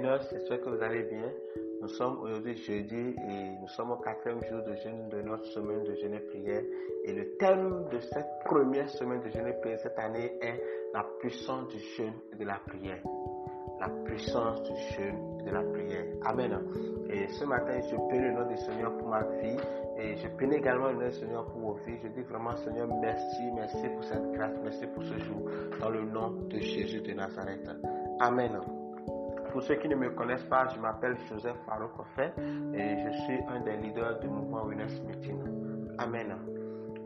Luminous, j'espère que vous allez bien. Nous sommes aujourd'hui jeudi et nous sommes au quatrième jour de de notre semaine de jeûne et prière. Et le thème de cette première semaine de jeûne et prière cette année est la puissance du jeûne et de la prière. La puissance du jeûne et de la prière. Amen. Et ce matin, je prie le nom du Seigneur pour ma vie et je prie également le nom du Seigneur pour vos vies. Je dis vraiment, Seigneur, merci, merci pour cette grâce, merci pour ce jour, dans le nom de Jésus de Nazareth. Amen. Pour ceux qui ne me connaissent pas, je m'appelle Joseph Farouk et je suis un des leaders du mouvement Winners Meeting. Amen.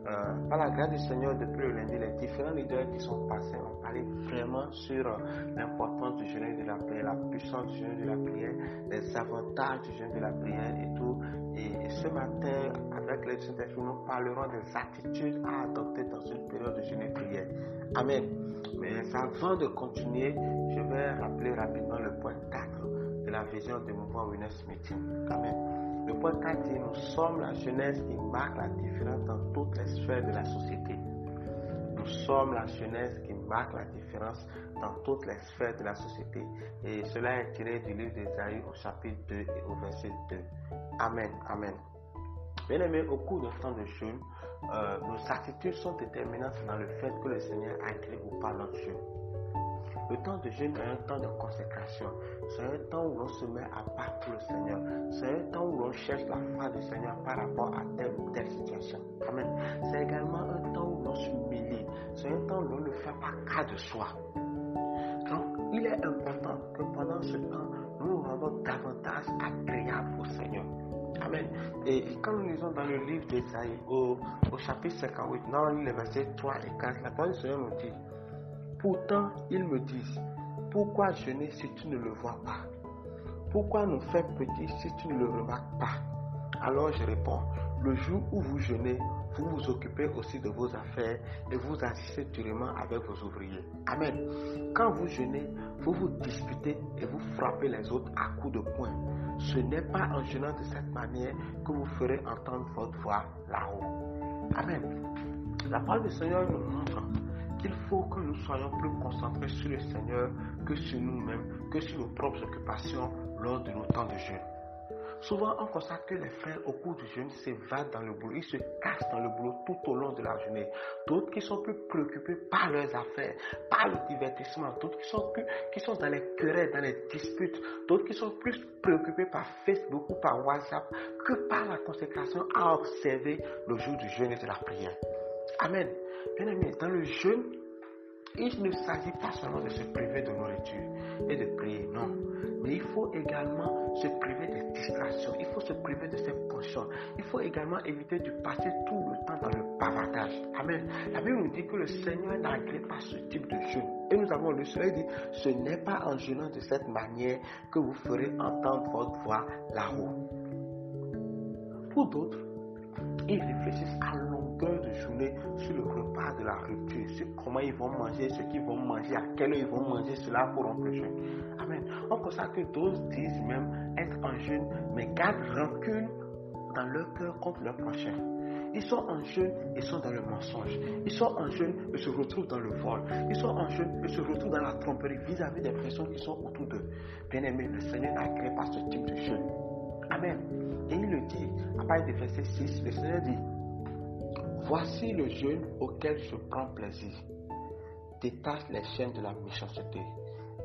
Euh, par la grâce du Seigneur, depuis le lundi, les différents leaders qui sont passés ont parlé vraiment sur euh, l'importance du jeûne de la prière, la puissance du jeûne de la prière, les avantages du jeûne de la prière et tout. Et, ce matin, avec les saint nous parlerons des attitudes à adopter dans une période de jeûne et prière. Amen. Mais avant de continuer, je vais rappeler rapidement le point 4 de la vision du mouvement Winners Meeting. Amen. Le point 4 dit Nous sommes la jeunesse qui marque la différence dans toutes les sphères de la société. Nous sommes la jeunesse qui marque la différence dans toutes les sphères de la société. Et cela est tiré du livre d'Ésaïe au chapitre 2 et au verset 2. Amen. Amen. Bien aimé, au cours de temps de jeûne, euh, nos attitudes sont déterminantes dans le fait que le Seigneur agrée ou pas notre jeûne. Le temps de jeûne est un temps de consécration. C'est un temps où l'on se met à part pour le Seigneur. C'est un temps où l'on cherche la foi du Seigneur par rapport à telle ou telle situation. Amen. C'est également un temps où l'on s'humilie. C'est un temps où l'on ne fait pas cas de soi. Donc, il est important que pendant ce temps, nous nous rendons davantage agréables au Seigneur. Amen. Et quand nous lisons dans le livre d'Esaïe, au, au, chapitre 58, dans les versets 3 et 4, la parole du Seigneur nous dit Pourtant, ils me disent Pourquoi jeûner si tu ne le vois pas? Pourquoi nous faire petit si tu ne le remarques pas? Alors je réponds Le jour où vous jeûnez, vous vous occupez aussi de vos affaires et vous agissez durement avec vos ouvriers. Amen. Quand vous jeûnez, vous vous disputez et vous frappez les autres à coups de poing. Ce n'est pas en jeûnant de cette manière que vous ferez entendre votre voix là-haut. Amen. La parole du Seigneur nous montre qu'il faut que nous soyons plus concentrés sur le Seigneur que sur nous-mêmes, que sur nos propres occupations lors de nos temps de jeûne. Souvent, on constate que les frères, au cours du jeûne, s'évadent dans le boulot. Ils se cassent dans le boulot tout au long de la journée. D'autres qui sont plus préoccupés par leurs affaires, par le divertissement. D'autres qui sont, plus, qui sont dans les querelles, dans les disputes. D'autres qui sont plus préoccupés par Facebook ou par WhatsApp que par la consécration à observer le jour du jeûne et de la prière. Amen. Bien aimé, dans le jeûne, il ne s'agit pas seulement de se priver de nourriture et de prier, non. Mais il faut également se priver des distractions, il faut se priver de ses penchants. Il faut également éviter de passer tout le temps dans le bavardage. Amen. La Bible nous dit que le Seigneur n'agrée pas ce type de jeûne. Et nous avons le Soleil dit, ce n'est pas en jeûnant de cette manière que vous ferez entendre votre voix là-haut. Pour d'autres, ils réfléchissent à journée sur le repas de la rupture, sur comment ils vont manger, ce qu'ils vont manger, à quelle heure ils vont manger cela pour rompre le jeûne. Amen. On constate que d'autres disent même être en jeûne, mais gardent rancune dans leur cœur contre leur prochain. Ils sont en jeûne et sont dans le mensonge. Ils sont en jeûne et se retrouvent dans le vol. Ils sont en jeûne et se retrouvent dans la tromperie vis-à-vis des personnes qui sont autour d'eux. Bien aimé, le Seigneur n'a créé pas ce type de jeûne. Amen. Et il le dit, à partir du verset 6, le Seigneur dit, Voici le jeûne auquel je prends plaisir. Détache les chaînes de la méchanceté.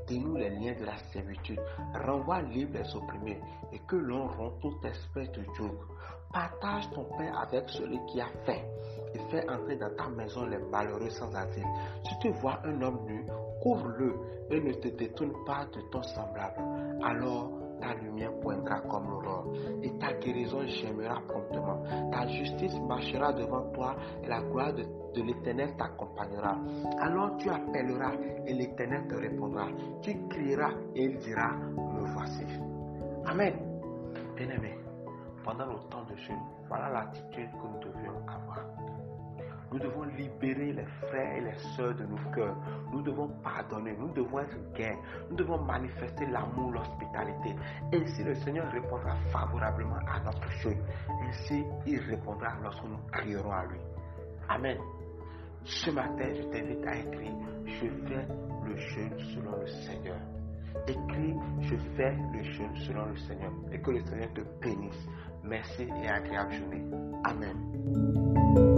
Dénoue les liens de la servitude. Renvoie libre les opprimés et que l'on rompt toute espèce de joug. Partage ton pain avec celui qui a faim et fais entrer dans ta maison les malheureux sans asile. Si tu vois un homme nu, couvre-le et ne te détourne pas de ton semblable. Alors ta lumière poindra comme l'aurore et ta guérison gémera promptement. Justice marchera devant toi et la gloire de, l'Éternel t'accompagnera. Alors tu appelleras et l'Éternel te répondra. Tu crieras et il dira, me voici. Amen. Bien-aimé, pendant le temps de jeûne, voilà l'attitude que nous devions avoir. Nous devons libérer les frères et les sœurs de nos cœurs. Nous devons pardonner. Nous devons être gais. Nous devons manifester l'amour, l'hospitalité. Ainsi, le Seigneur répondra favorablement à notre jeûne. Ainsi, il répondra lorsque nous crierons à lui. Amen. Ce matin, je t'invite à écrire Je fais le jeûne selon le Seigneur. Écris, je fais le jeûne selon le Seigneur. Et que le Seigneur te bénisse. Merci et agréable journée. Amen.